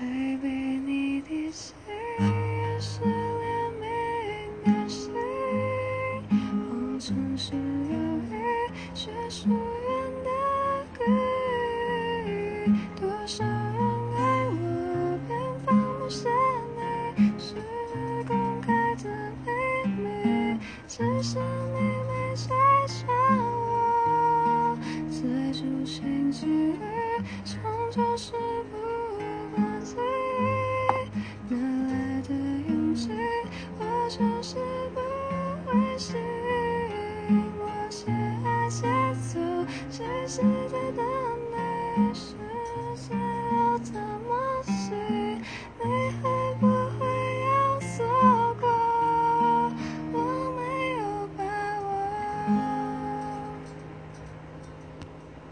回避你的心，也是我且爱且走，谁是在等你？是